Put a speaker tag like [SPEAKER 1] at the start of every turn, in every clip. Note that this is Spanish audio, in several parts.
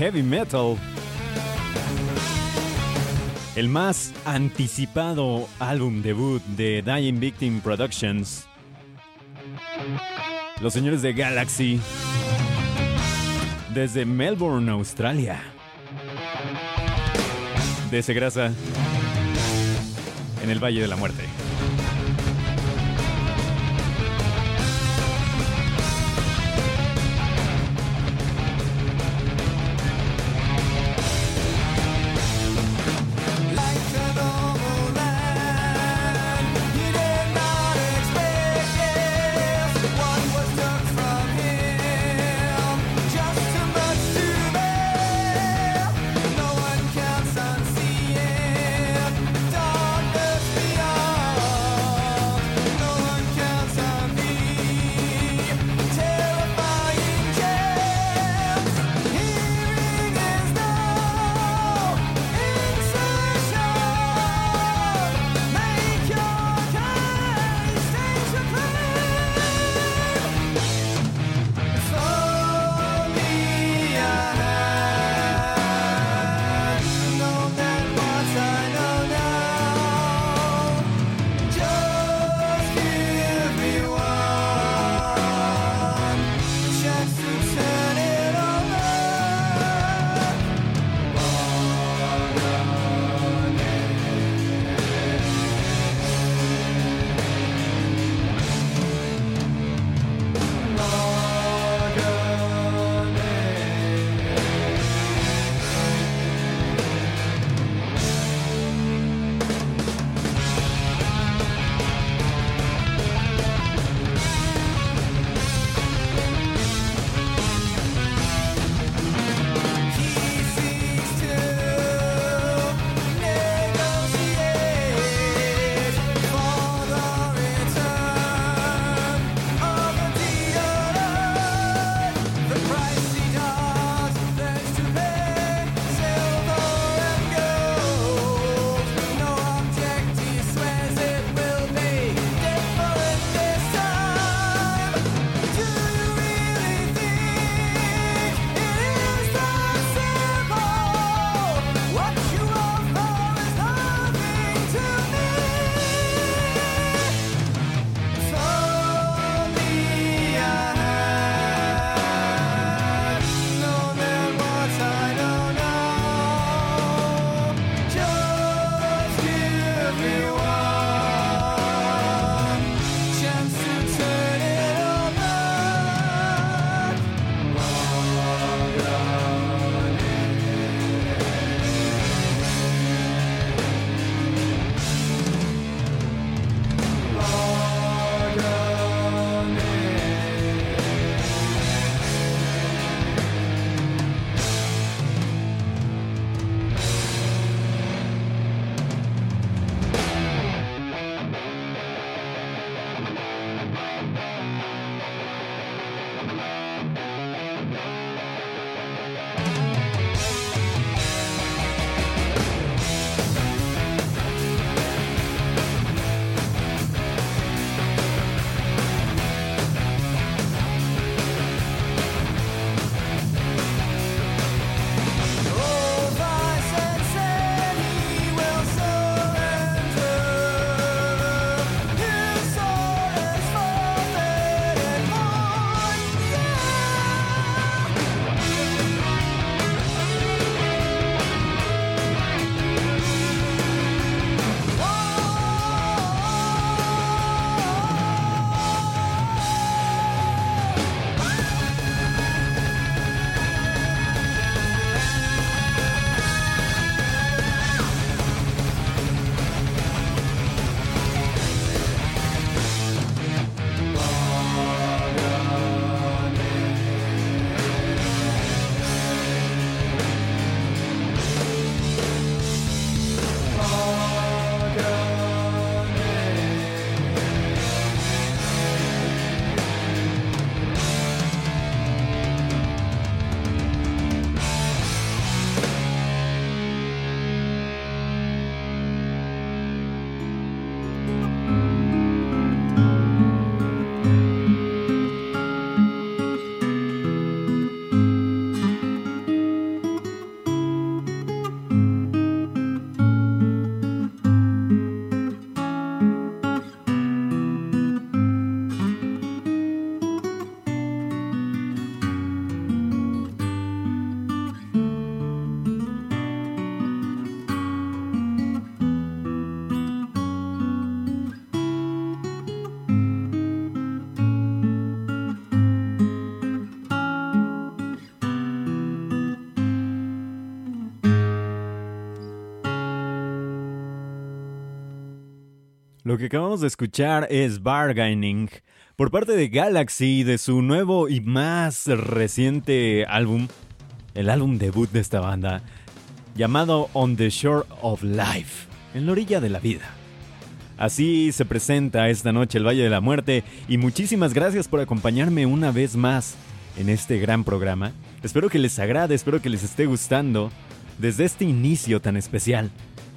[SPEAKER 1] Heavy metal. El más anticipado álbum debut de Dying Victim Productions. Los señores de Galaxy. Desde Melbourne, Australia. De Segrasa. En el Valle de la Muerte. Lo que acabamos de escuchar es Bargaining por parte de Galaxy de su nuevo y más reciente álbum, el álbum debut de esta banda, llamado On the Shore of Life, en la orilla de la vida. Así se presenta esta noche el Valle de la Muerte y muchísimas gracias por acompañarme una vez más en este gran programa. Espero que les agrade, espero que les esté gustando desde este inicio tan especial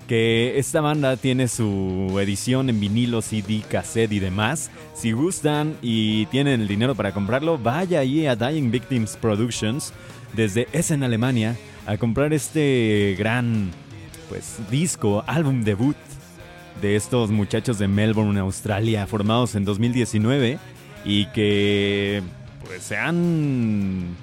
[SPEAKER 1] que esta banda tiene su edición en vinilo, CD, cassette y demás. Si gustan y tienen el dinero para comprarlo, vaya ahí a Dying Victims Productions desde Essen, Alemania, a comprar este gran pues disco, álbum debut de estos muchachos de Melbourne, Australia, formados en 2019 y que pues se han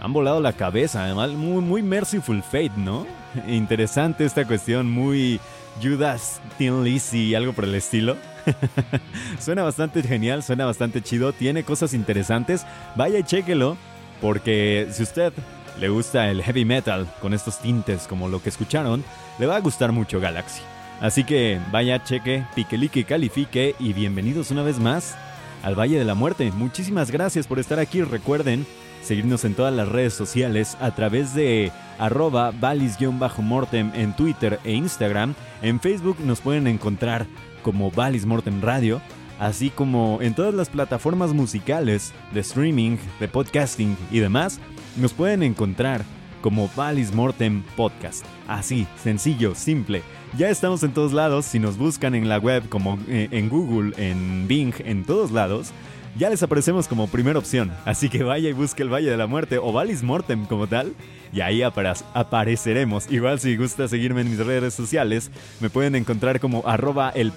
[SPEAKER 1] han volado la cabeza, además muy muy merciful fate, ¿no? Interesante esta cuestión, muy Judas Tin Lizzy, algo por el estilo. suena bastante genial, suena bastante chido, tiene cosas interesantes. Vaya y chéquelo, porque si usted le gusta el heavy metal con estos tintes como lo que escucharon, le va a gustar mucho Galaxy. Así que vaya, cheque, piquelique, califique y bienvenidos una vez más al Valle de la Muerte. Muchísimas gracias por estar aquí. Recuerden seguirnos en todas las redes sociales a través de arroba valis-mortem en Twitter e Instagram. En Facebook nos pueden encontrar como Valis Mortem Radio, así como en todas las plataformas musicales de streaming, de podcasting y demás, nos pueden encontrar como Valis Mortem Podcast. Así, sencillo, simple. Ya estamos en todos lados, si nos buscan en la web como eh, en Google, en Bing, en todos lados ya les aparecemos como primera opción. Así que vaya y busque el Valle de la Muerte o Valis Mortem como tal. Y ahí apareceremos. Igual si gusta seguirme en mis redes sociales, me pueden encontrar como arroba el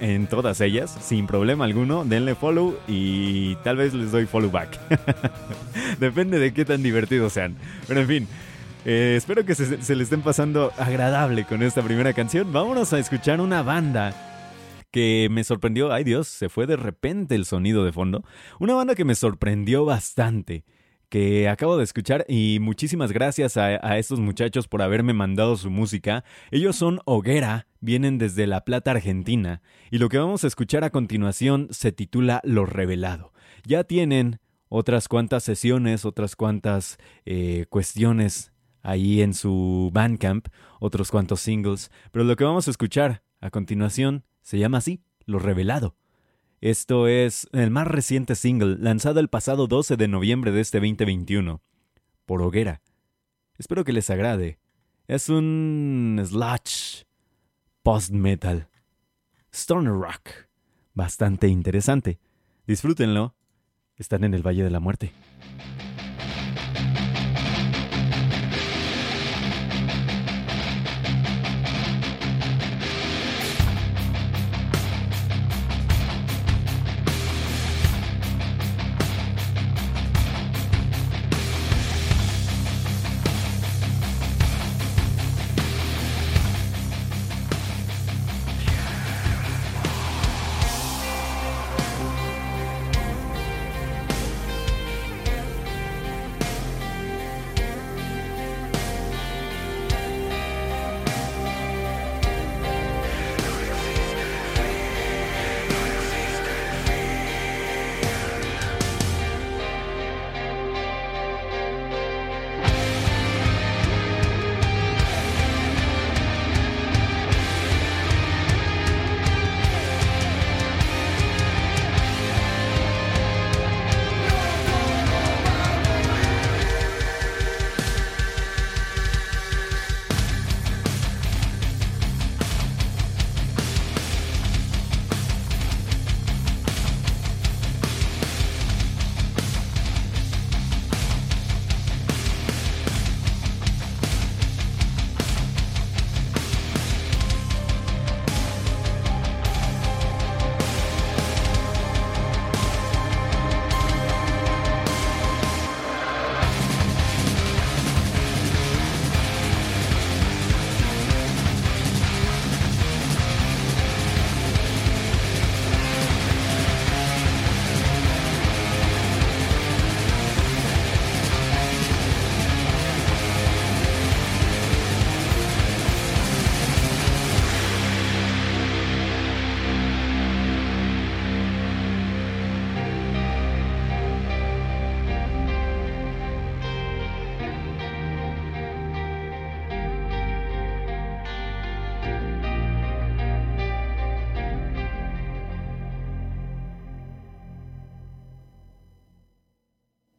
[SPEAKER 1] en todas ellas. Sin problema alguno, denle follow y tal vez les doy follow back. Depende de qué tan divertidos sean. Pero en fin. Eh, espero que se, se le estén pasando agradable con esta primera canción. Vámonos a escuchar una banda que me sorprendió, ay Dios, se fue de repente el sonido de fondo. Una banda que me sorprendió bastante, que acabo de escuchar y muchísimas gracias a, estos muchachos por haberme mandado su música. Ellos son Hoguera, vienen desde La Plata, Argentina, y lo que vamos a escuchar a continuación se titula Lo Revelado. Ya tienen otras cuantas sesiones, otras cuantas eh, cuestiones ahí en su Bandcamp, otros cuantos singles, pero lo que vamos a escuchar a continuación se llama así, Lo Revelado. Esto es el más reciente single lanzado el pasado 12 de noviembre de este 2021, por Hoguera. Espero que les agrade. Es un sludge post-metal, stoner rock, bastante interesante. Disfrútenlo. Están en el Valle de la Muerte.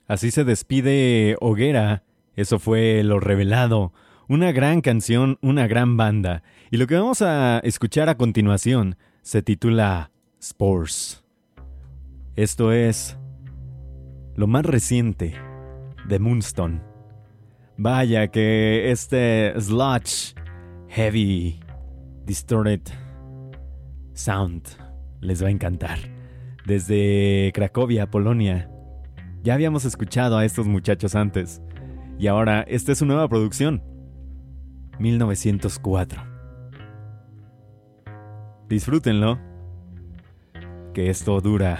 [SPEAKER 1] Así se despide Hoguera. Eso fue lo revelado. Una gran canción, una gran banda. Y lo que vamos a escuchar a continuación se titula Spores. Esto es lo más reciente de Moonstone. Vaya que este sludge, heavy, distorted sound les va a encantar. Desde Cracovia, Polonia. Ya habíamos escuchado a estos muchachos antes. Y ahora esta es su nueva producción. 1904. Disfrútenlo. Que esto dura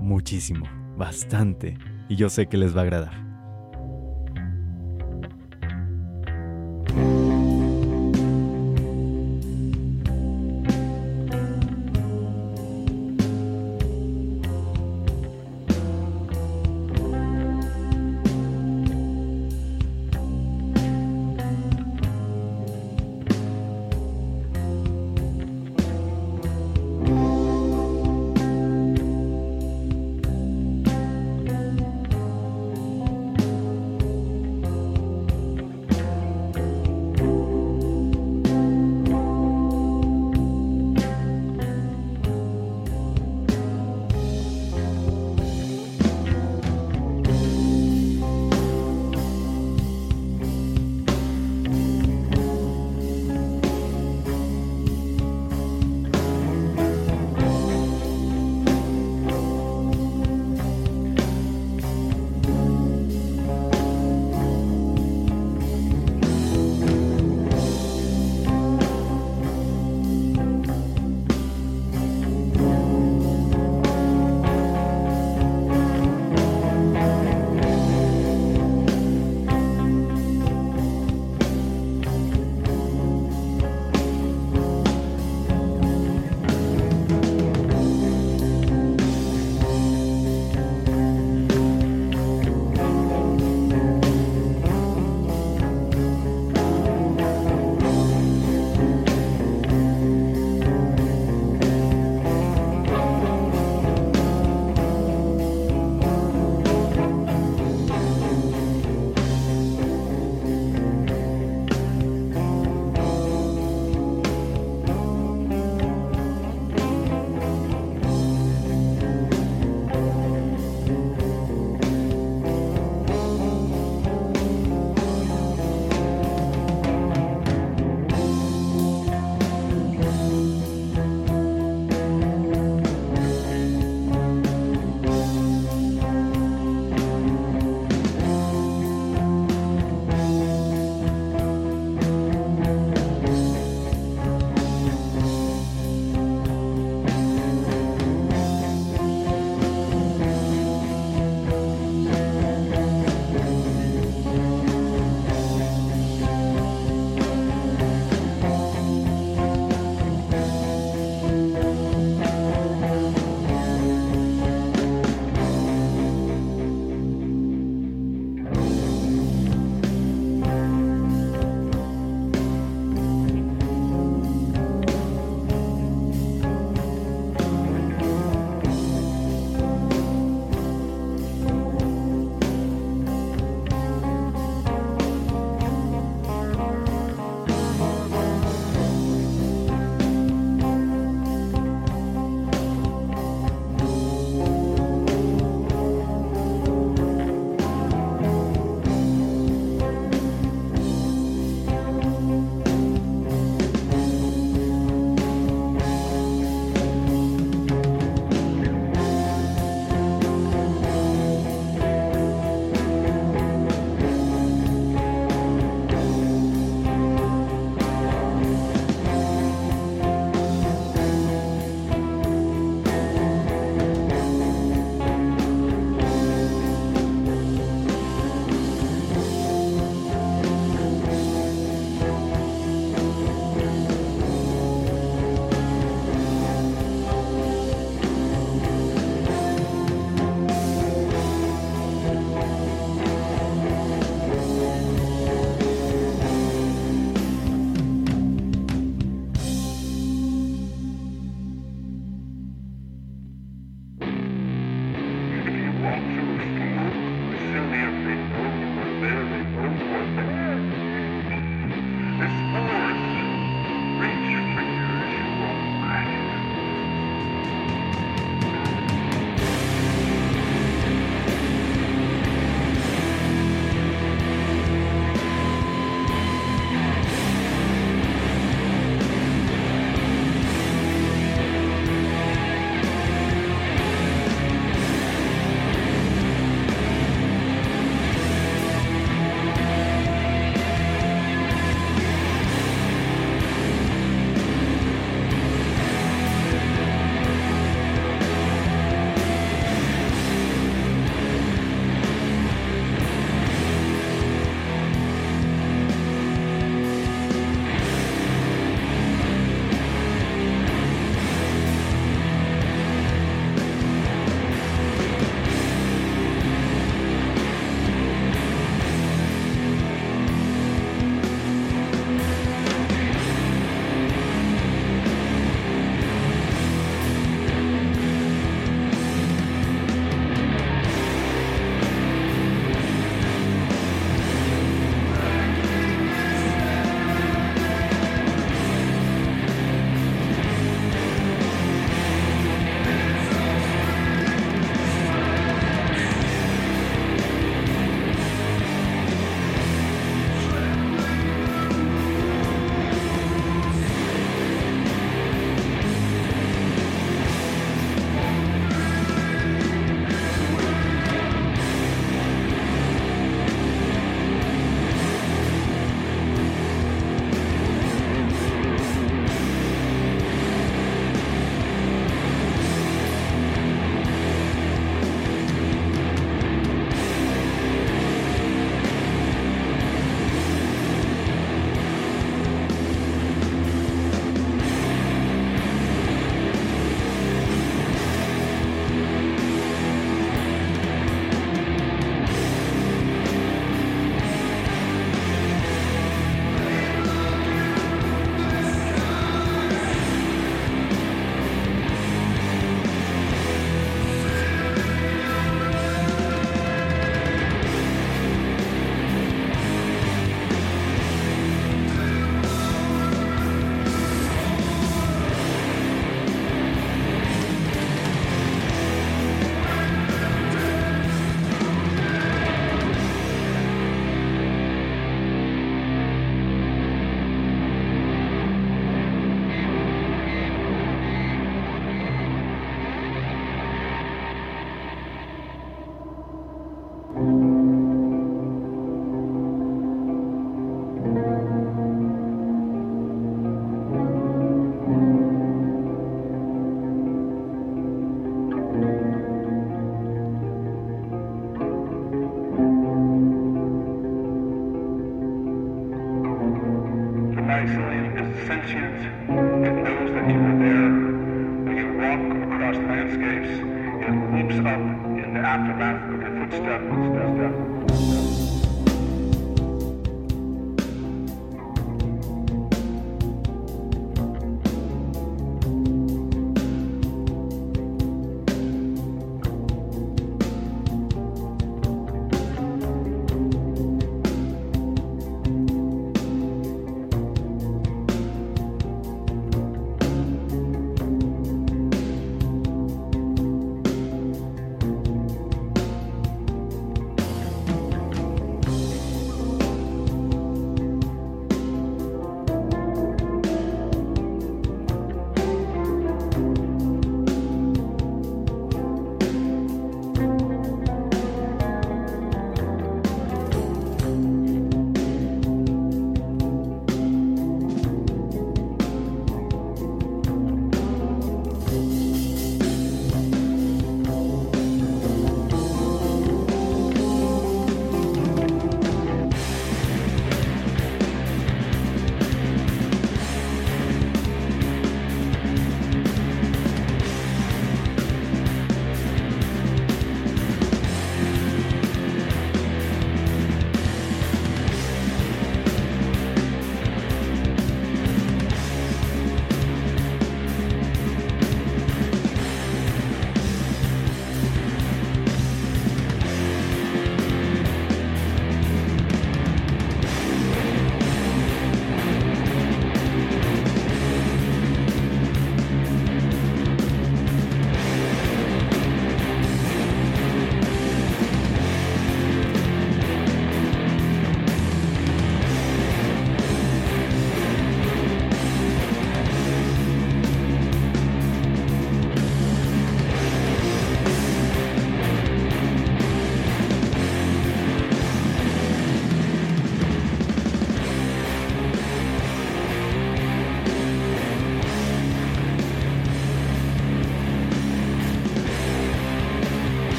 [SPEAKER 1] muchísimo, bastante. Y yo sé que les va a agradar.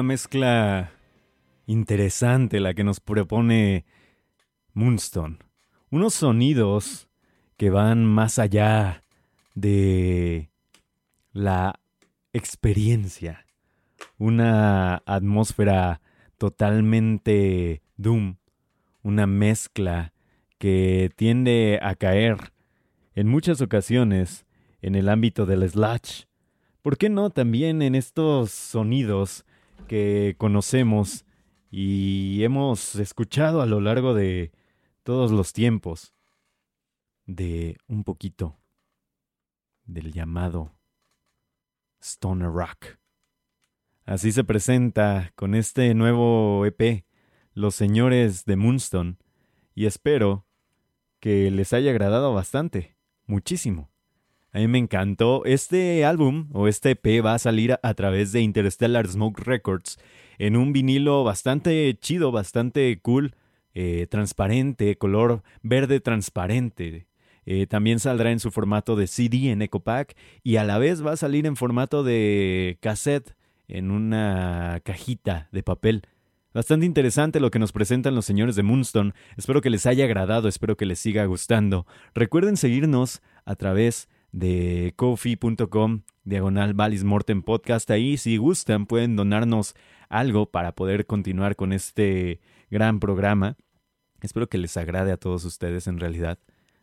[SPEAKER 1] Una mezcla interesante la que nos propone Moonstone. Unos sonidos que van más allá de la experiencia. Una atmósfera totalmente doom. Una mezcla que tiende a caer en muchas ocasiones en el ámbito del slash. ¿Por qué no también en estos sonidos que conocemos y hemos escuchado a lo largo de todos los tiempos de un poquito del llamado Stoner Rock. Así se presenta con este nuevo EP los señores de Moonstone y espero que les haya agradado bastante, muchísimo. A mí me encantó. Este álbum o este EP va a salir a, través de Interstellar Smoke Records en un vinilo bastante chido, bastante cool, eh, transparente, color verde transparente. Eh, también saldrá en su formato de CD en EcoPack y a la vez va a salir en formato de cassette en una cajita de papel. Bastante interesante lo que nos presentan los señores de Moonstone. Espero que les haya agradado, espero que les siga gustando. Recuerden seguirnos a través de kofi.com diagonal Valis Morten Podcast. Ahí, si gustan, pueden donarnos algo para poder continuar con este gran programa. Espero que les agrade a todos ustedes en realidad,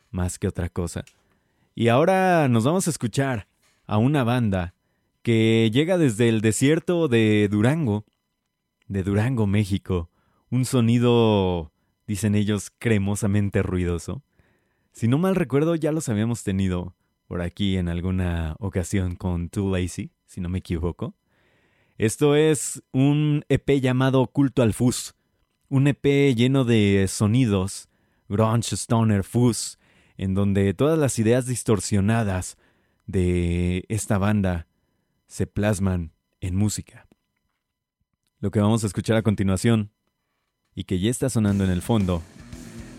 [SPEAKER 1] más que otra cosa. Y ahora nos vamos a escuchar a una banda que llega desde el desierto de Durango, de Durango, México. Un sonido, dicen ellos, cremosamente ruidoso. Si no mal recuerdo, ya los habíamos tenido por aquí en alguna ocasión con Too Lazy, si no me equivoco. Esto es un EP llamado Culto al Fuzz, un EP lleno de sonidos, grunge, stoner, fuzz, en donde todas las ideas distorsionadas de esta banda se plasman en música. Lo que vamos a escuchar a continuación, y que ya está sonando en el fondo,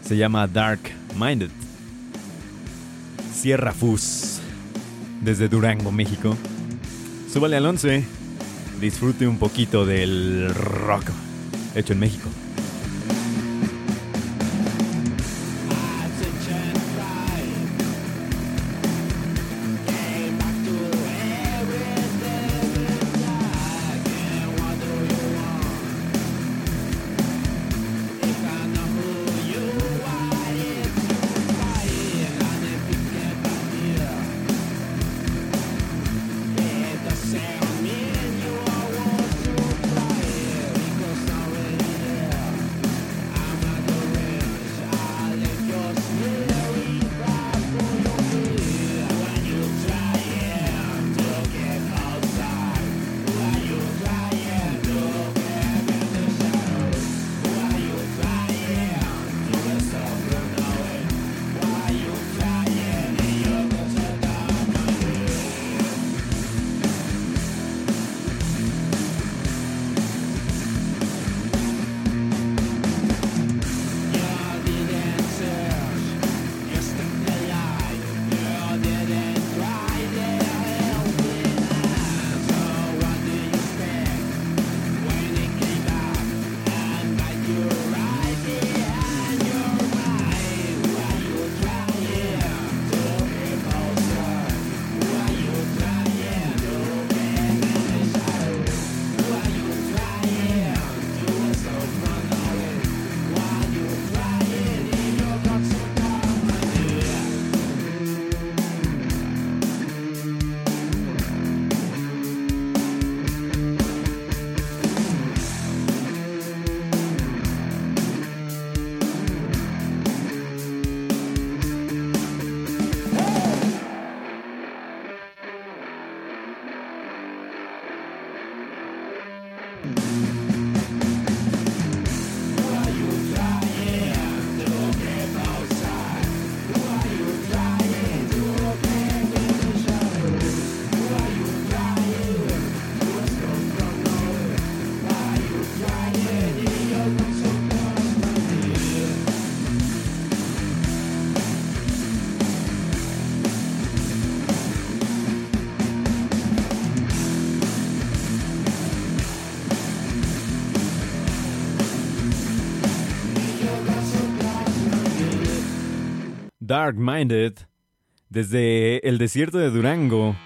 [SPEAKER 1] se llama Dark Minded. Sierra Fus, desde Durango, México. Súbale al 11, disfrute un poquito del rock hecho en México. Dark Minded desde el desierto de Durango,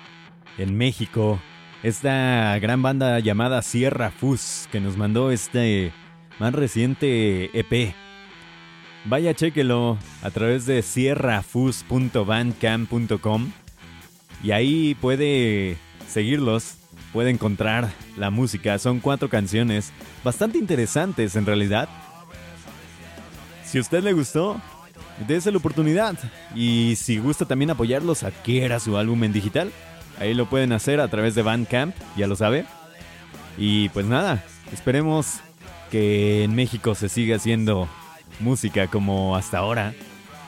[SPEAKER 1] en México. Esta gran banda llamada Sierra Fus que nos mandó este más reciente EP. Vaya, chéquelo a través de sierrafus.bandcamp.com y ahí puede seguirlos, puede encontrar la música. Son cuatro canciones bastante interesantes en realidad. Si a usted le gustó, dése la oportunidad. Y si gusta también apoyarlos, adquiera su álbum en digital. Ahí lo pueden hacer a través de Bandcamp, ya lo sabe. Y pues nada, esperemos que en México se siga haciendo música como hasta ahora,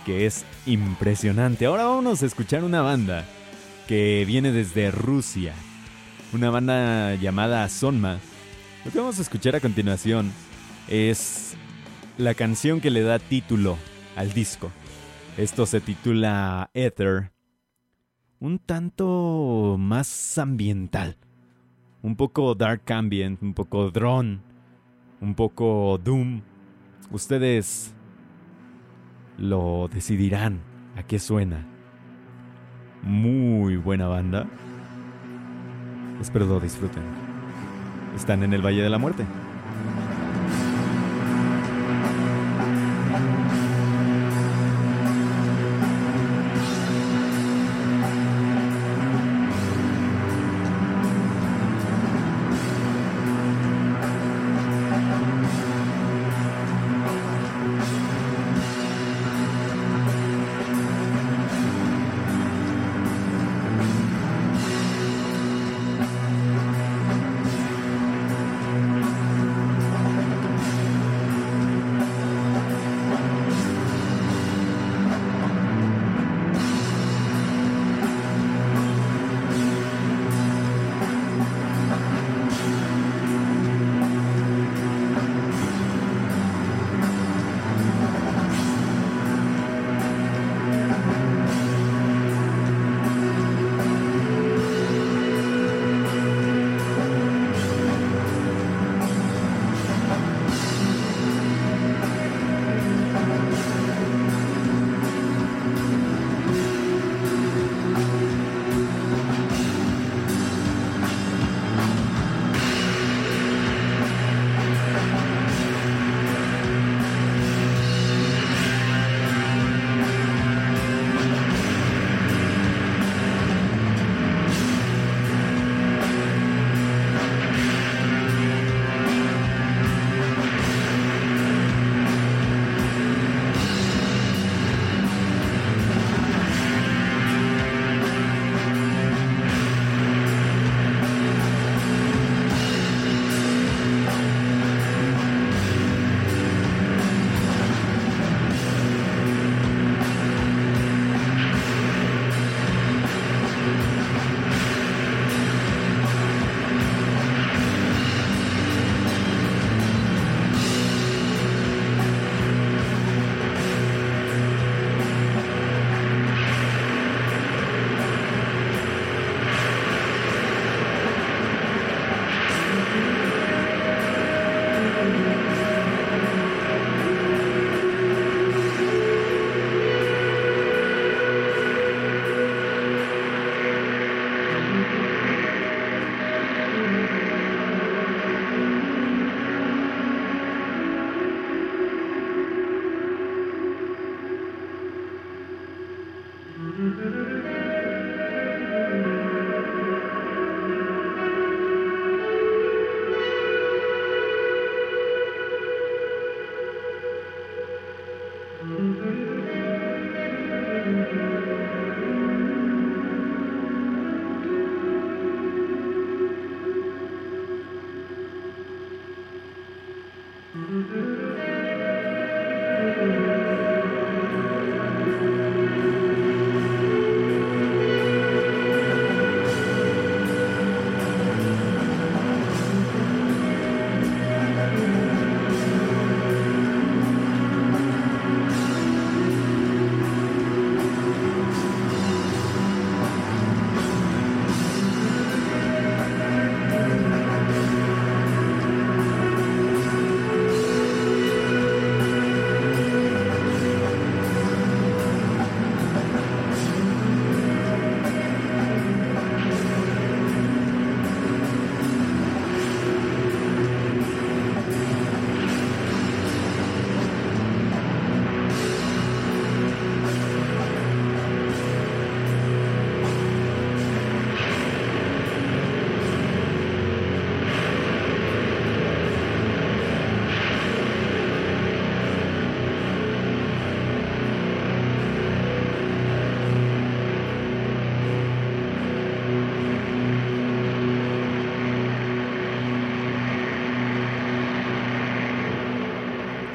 [SPEAKER 1] que es impresionante. Ahora vamos a escuchar una banda que viene desde Rusia, una banda llamada Sonma. Lo que vamos a escuchar a continuación es la canción que le da título al disco. Esto se titula Ether, un tanto más ambiental, un poco dark ambient, un poco drone, un poco doom. Ustedes lo decidirán a qué suena. Muy buena banda. Espero lo disfruten. Están en el Valle de la Muerte.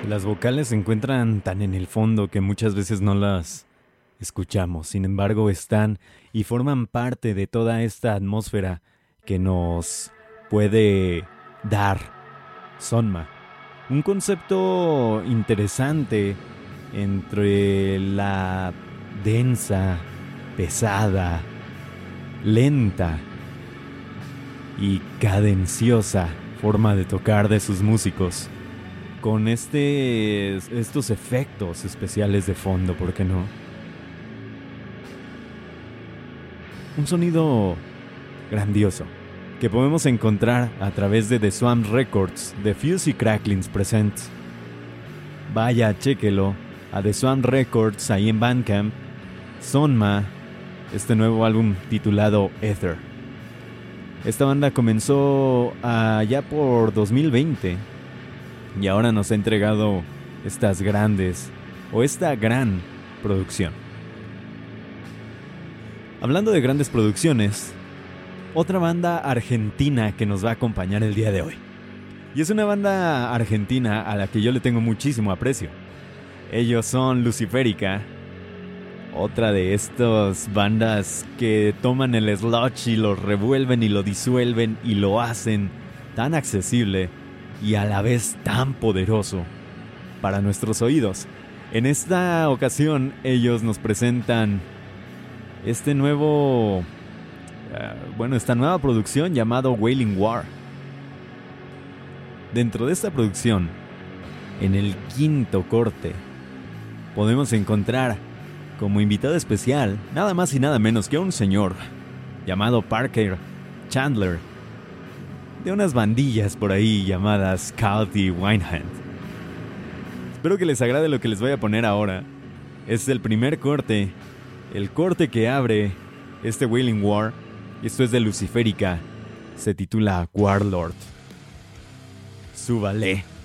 [SPEAKER 1] Las vocales se encuentran tan en el fondo que muchas veces no las escuchamos. Sin embargo, están y forman parte de toda esta atmósfera que nos puede dar Sonma. Un concepto interesante entre la densa, pesada, lenta y cadenciosa forma de tocar de sus músicos con este, estos efectos especiales de fondo, ¿por qué no? Un sonido grandioso que podemos encontrar a través de The Swamp Records de Fuse y Cracklings Presents. Vaya, chéquelo a The Swamp Records ahí en Bandcamp. Sonma, este nuevo álbum titulado Ether. Esta banda comenzó allá por 2020 y ahora nos ha entregado estas grandes o esta gran producción. Hablando de grandes producciones, otra banda argentina que nos va a acompañar el día de hoy. Y es una banda argentina a la que yo le tengo muchísimo aprecio. Ellos son Luciférica, otra de estas bandas que toman el sludge y lo revuelven y lo disuelven y lo hacen tan accesible y a la vez tan poderoso para nuestros oídos. En esta ocasión ellos nos presentan este nuevo, eh, bueno, esta nueva producción llamado Wailing War. Dentro de esta producción, en el quinto corte, podemos encontrar como invitado especial nada más y nada menos que a un señor llamado Parker Chandler, de unas bandillas por ahí llamadas Cult y Winehand. Espero que les agrade lo que les voy a poner ahora. Es el primer corte, el corte que abre este Wailing War. Esto es de Luciférica. Se titula Warlord. Súbale.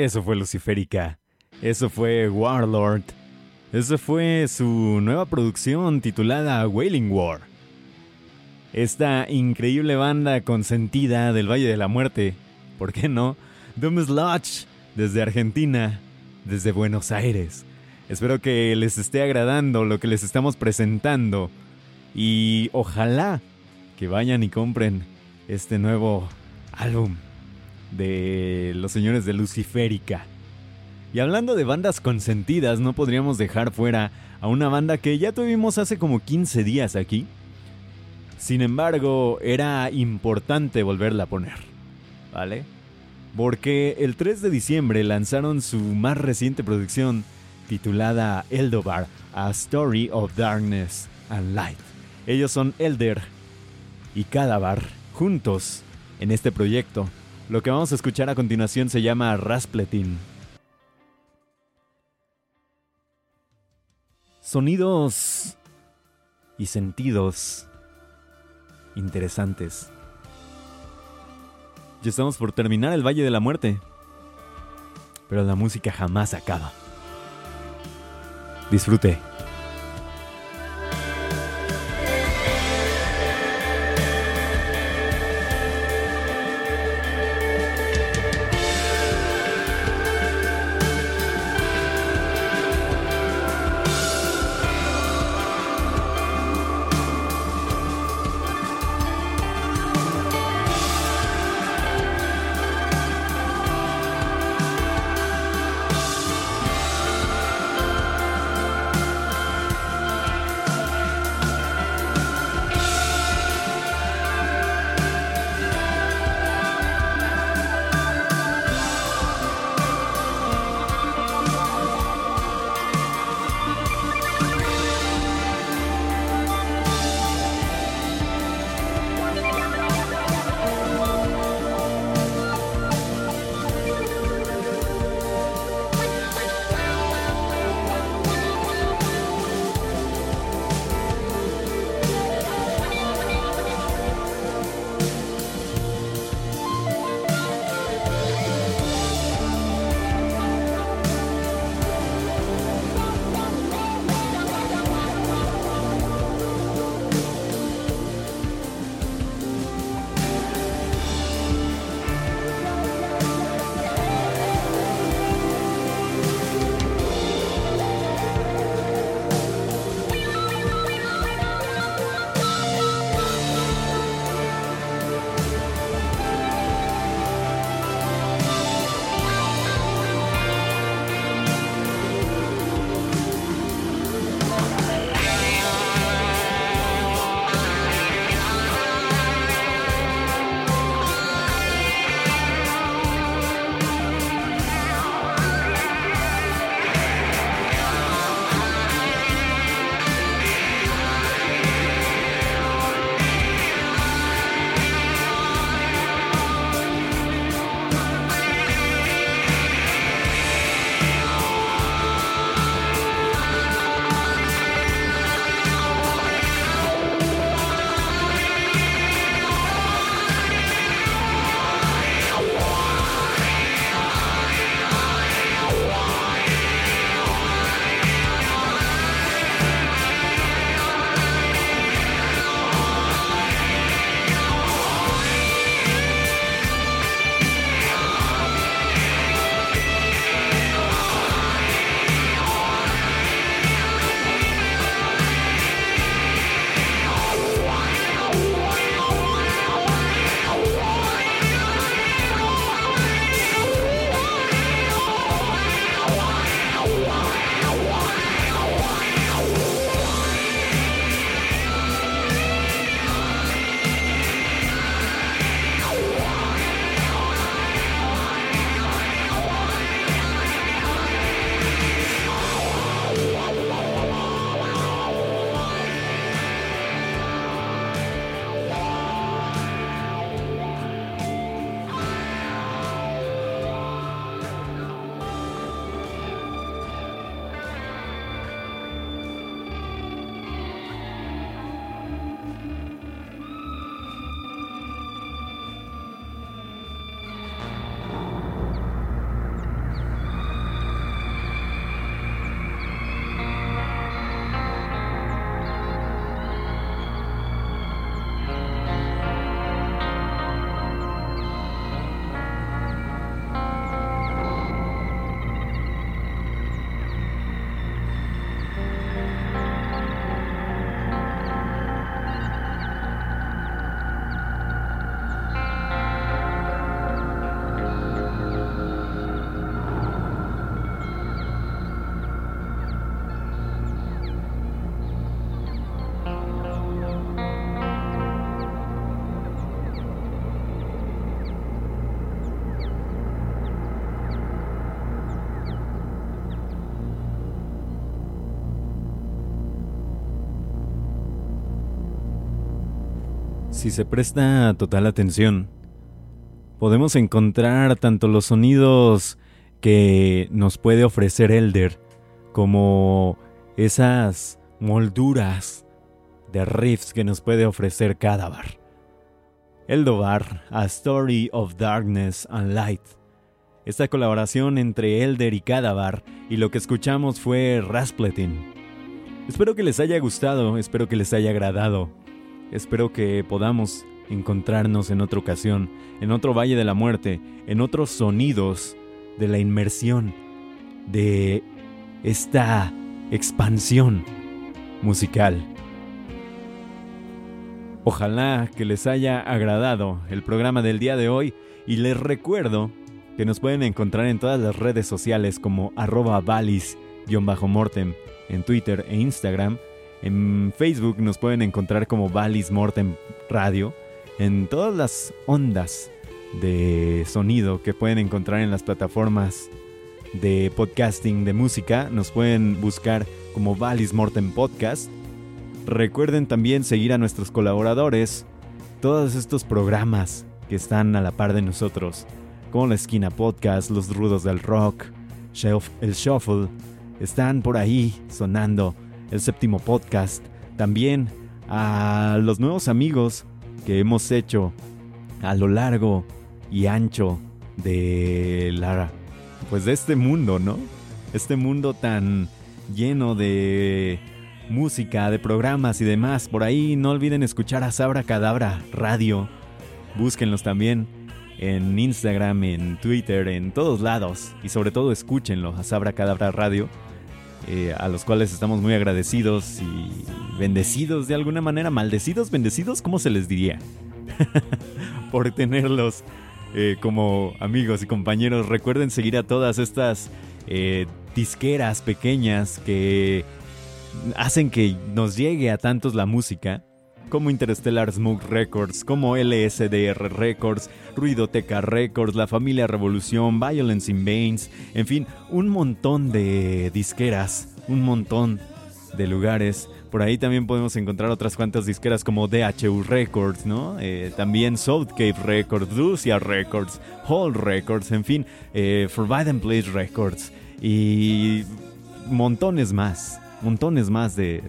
[SPEAKER 1] Eso fue Luciférica. Eso fue Warlord. Eso fue su nueva producción titulada Wailing War. Esta increíble banda consentida del Valle de la Muerte. ¿Por qué no? Doom Lodge desde Argentina, desde Buenos Aires. Espero que les esté agradando lo que les estamos presentando y ojalá que vayan y compren este nuevo álbum de los señores de Luciférica. Y hablando de bandas consentidas, no podríamos dejar fuera a una banda que ya tuvimos hace como 15 días aquí. Sin embargo, era importante volverla a poner, ¿vale? Porque el 3 de diciembre lanzaron su más reciente producción titulada Eldobar, A Story of Darkness and Light. Ellos son Elder y Cadavar juntos en este proyecto. Lo que vamos a escuchar a continuación se llama Raspletin. Sonidos y sentidos interesantes. Ya estamos por terminar el Valle de la Muerte, pero la música jamás acaba. Disfrute. Si se presta total atención, podemos encontrar tanto los sonidos que nos puede ofrecer Elder como esas molduras de riffs que nos puede ofrecer Cadavar. Eldovar, A Story of Darkness and Light. Esta colaboración entre Elder y Cadavar y lo que escuchamos fue Raspletin. Espero que les haya gustado, espero que les haya agradado. Espero que podamos encontrarnos en otra ocasión, en otro Valle de la Muerte, en otros sonidos de la inmersión, de esta expansión musical. Ojalá que les haya agradado el programa del día de hoy y les recuerdo que nos pueden encontrar en todas las redes sociales como arroba valis-mortem en Twitter e Instagram. En Facebook nos pueden encontrar como Valis Mortem Radio. En todas las ondas de sonido que pueden encontrar en las plataformas de podcasting de música, nos pueden buscar como Valis Mortem Podcast. Recuerden también seguir a nuestros colaboradores, todos estos programas que están a la par de nosotros, como la Esquina Podcast, Los Rudos del Rock, el Shuffle, están por ahí sonando el séptimo podcast. También a los nuevos amigos que hemos hecho a lo largo y ancho de la pues de este mundo, ¿no? Este mundo tan lleno de música, de programas y demás. Por ahí no olviden escuchar a Sabra Cadabra Radio. Búsquenlos también en Instagram, en Twitter, en todos lados. Y sobre todo escúchenlo a Sabra Cadabra Radio. Eh, a los cuales estamos muy agradecidos y bendecidos de alguna manera, maldecidos, bendecidos, ¿cómo se les diría? Por tenerlos eh, como amigos y compañeros. Recuerden seguir a todas estas eh, disqueras pequeñas que hacen que nos llegue a tantos la música como Interstellar Smoke Records, como LSDR Records, Ruidoteca Records, La Familia Revolución, Violence in Veins, en fin, un montón de disqueras, un montón de lugares. Por ahí también podemos encontrar otras cuantas disqueras como DHU Records, ¿no? Eh, también South Cape Records, Lucia Records, Hall Records, en fin, eh, Forbidden Place Records y montones más, montones más de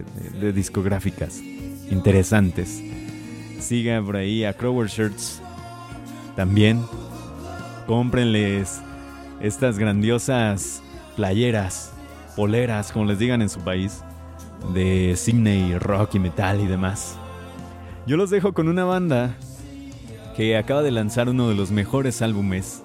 [SPEAKER 1] discográficas interesantes. Sigan por ahí a Crower Shirts. También cómprenles estas grandiosas playeras, poleras, como les digan en su país, de Sydney, rock y metal y demás. Yo los dejo con una banda que acaba de lanzar uno de los mejores álbumes.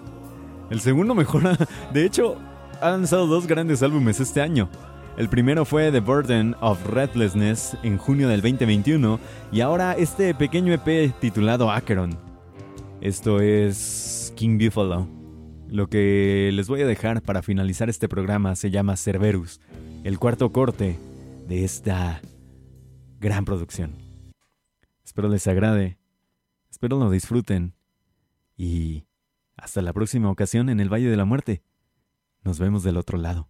[SPEAKER 1] El segundo mejor, de hecho, ha lanzado dos grandes álbumes este año. El primero fue The Burden of Redlessness en junio del 2021 y ahora este pequeño EP titulado Acheron. Esto es King Buffalo. Lo que les voy a dejar para finalizar este programa se llama Cerberus, el cuarto corte de esta gran producción. Espero les agrade, espero lo disfruten y hasta la próxima ocasión en el Valle de la Muerte. Nos vemos del otro lado.